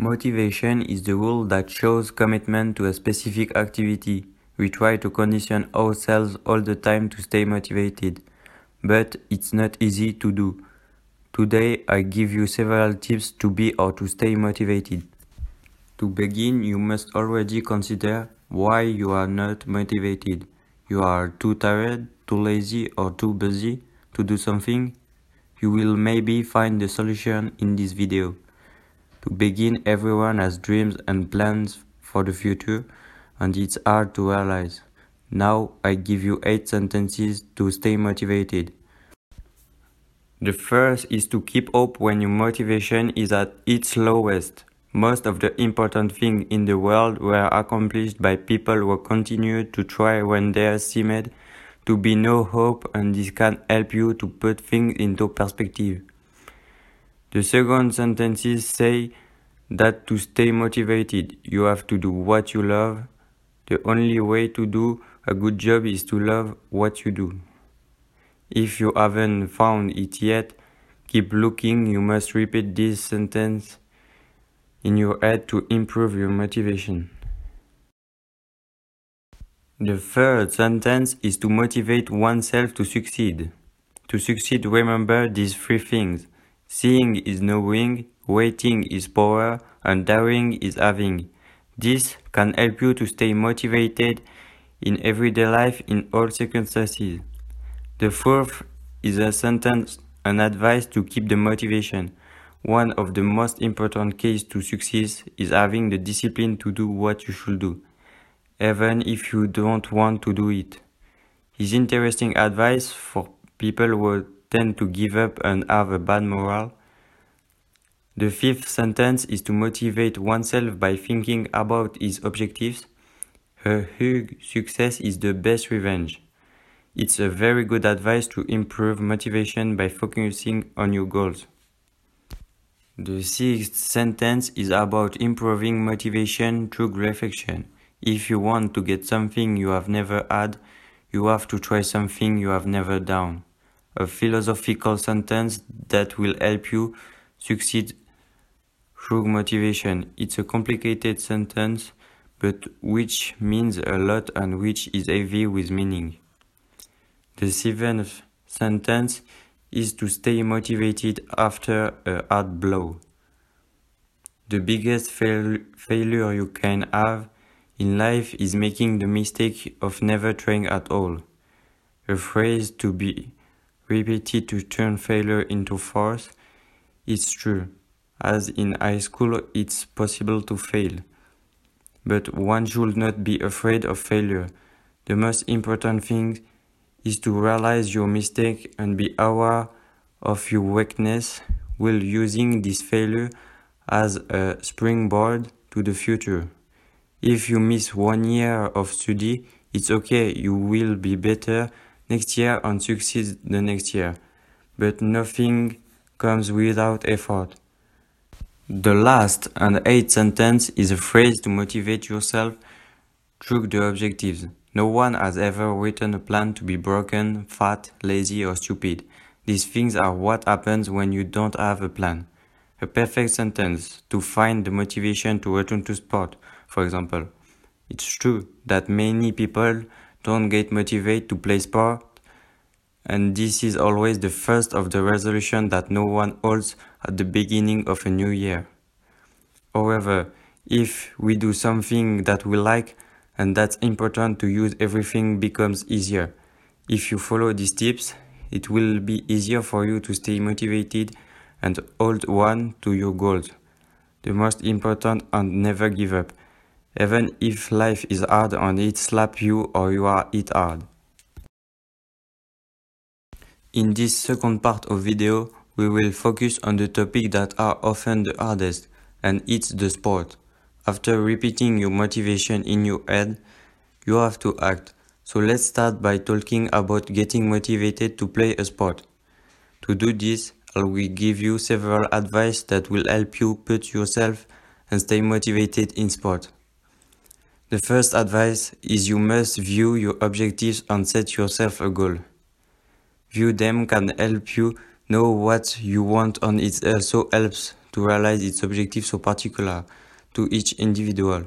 Motivation is the rule that shows commitment to a specific activity. We try to condition ourselves all the time to stay motivated, but it's not easy to do. Today I give you several tips to be or to stay motivated. To begin, you must already consider why you are not motivated. You are too tired, too lazy or too busy to do something? You will maybe find the solution in this video. To begin, everyone has dreams and plans for the future, and it's hard to realize. Now I give you 8 sentences to stay motivated. The first is to keep hope when your motivation is at its lowest. Most of the important things in the world were accomplished by people who continued to try when there seemed to be no hope and this can help you to put things into perspective. The second sentences say that to stay motivated, you have to do what you love. The only way to do a good job is to love what you do. If you haven't found it yet, keep looking. You must repeat this sentence in your head to improve your motivation. The third sentence is to motivate oneself to succeed. To succeed, remember these three things. Seeing is knowing, waiting is power, and daring is having. This can help you to stay motivated in everyday life in all circumstances. The fourth is a sentence, an advice to keep the motivation. One of the most important keys to success is having the discipline to do what you should do, even if you don't want to do it. it. Is interesting advice for people who tend to give up and have a bad morale. The fifth sentence is to motivate oneself by thinking about his objectives. A huge success is the best revenge. It's a very good advice to improve motivation by focusing on your goals. The sixth sentence is about improving motivation through reflection. If you want to get something you have never had, you have to try something you have never done a philosophical sentence that will help you succeed through motivation. It's a complicated sentence, but which means a lot and which is heavy with meaning. The seventh sentence is to stay motivated after a hard blow. The biggest fail failure you can have in life is making the mistake of never trying at all. A phrase to be repeated to turn failure into force, it's true, as in high school it's possible to fail. But one should not be afraid of failure. The most important thing is to realize your mistake and be aware of your weakness while using this failure as a springboard to the future. If you miss one year of study, it's okay, you will be better next year and succeed the next year. But nothing comes without effort. The last and eighth sentence is a phrase to motivate yourself through the objectives. No one has ever written a plan to be broken, fat, lazy or stupid. These things are what happens when you don't have a plan. A perfect sentence to find the motivation to return to sport, for example. It's true that many people don't get motivated to play sport and this is always the first of the resolution that no one holds at the beginning of a new year. However, if we do something that we like and that's important to use everything becomes easier. If you follow these tips, it will be easier for you to stay motivated and hold on to your goals. The most important and never give up, even if life is hard and it slap you or you are hit hard. In this second part of video, we will focus on the topic that are often the hardest, and it's the sport. After repeating your motivation in your head, you have to act. So let's start by talking about getting motivated to play a sport. To do this, I will give you several advice that will help you put yourself and stay motivated in sport. The first advice is you must view your objectives and set yourself a goal. View them can help you know what you want and it also helps to realize its objectives so particular to each individual.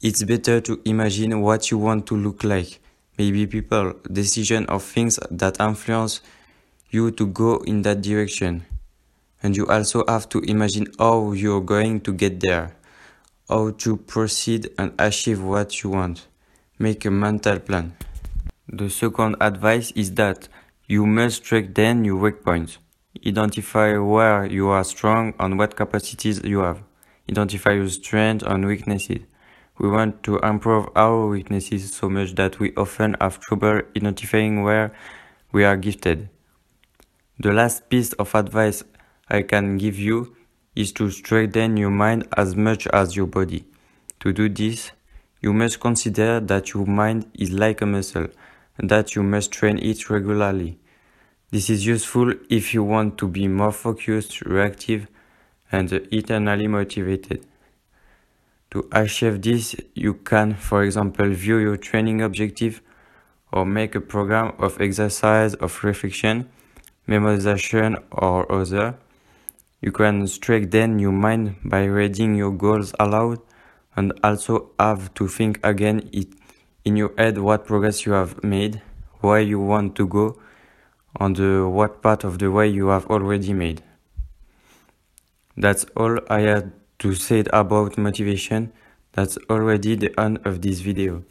It's better to imagine what you want to look like, maybe people, decision or things that influence you to go in that direction. And you also have to imagine how you're going to get there, how to proceed and achieve what you want. Make a mental plan. The second advice is that you must strengthen your weak points. Identify where you are strong and what capacities you have. Identify your strengths and weaknesses. We want to improve our weaknesses so much that we often have trouble identifying where we are gifted. The last piece of advice I can give you is to strengthen your mind as much as your body. To do this, you must consider that your mind is like a muscle and that you must train it regularly. This is useful if you want to be more focused, reactive, and eternally motivated. To achieve this, you can, for example, view your training objective or make a program of exercise of reflection, memorization, or other. You can strengthen your mind by reading your goals aloud and also have to think again in your head what progress you have made, where you want to go, on the uh, what part of the way you have already made. That's all I had to say about motivation. That's already the end of this video.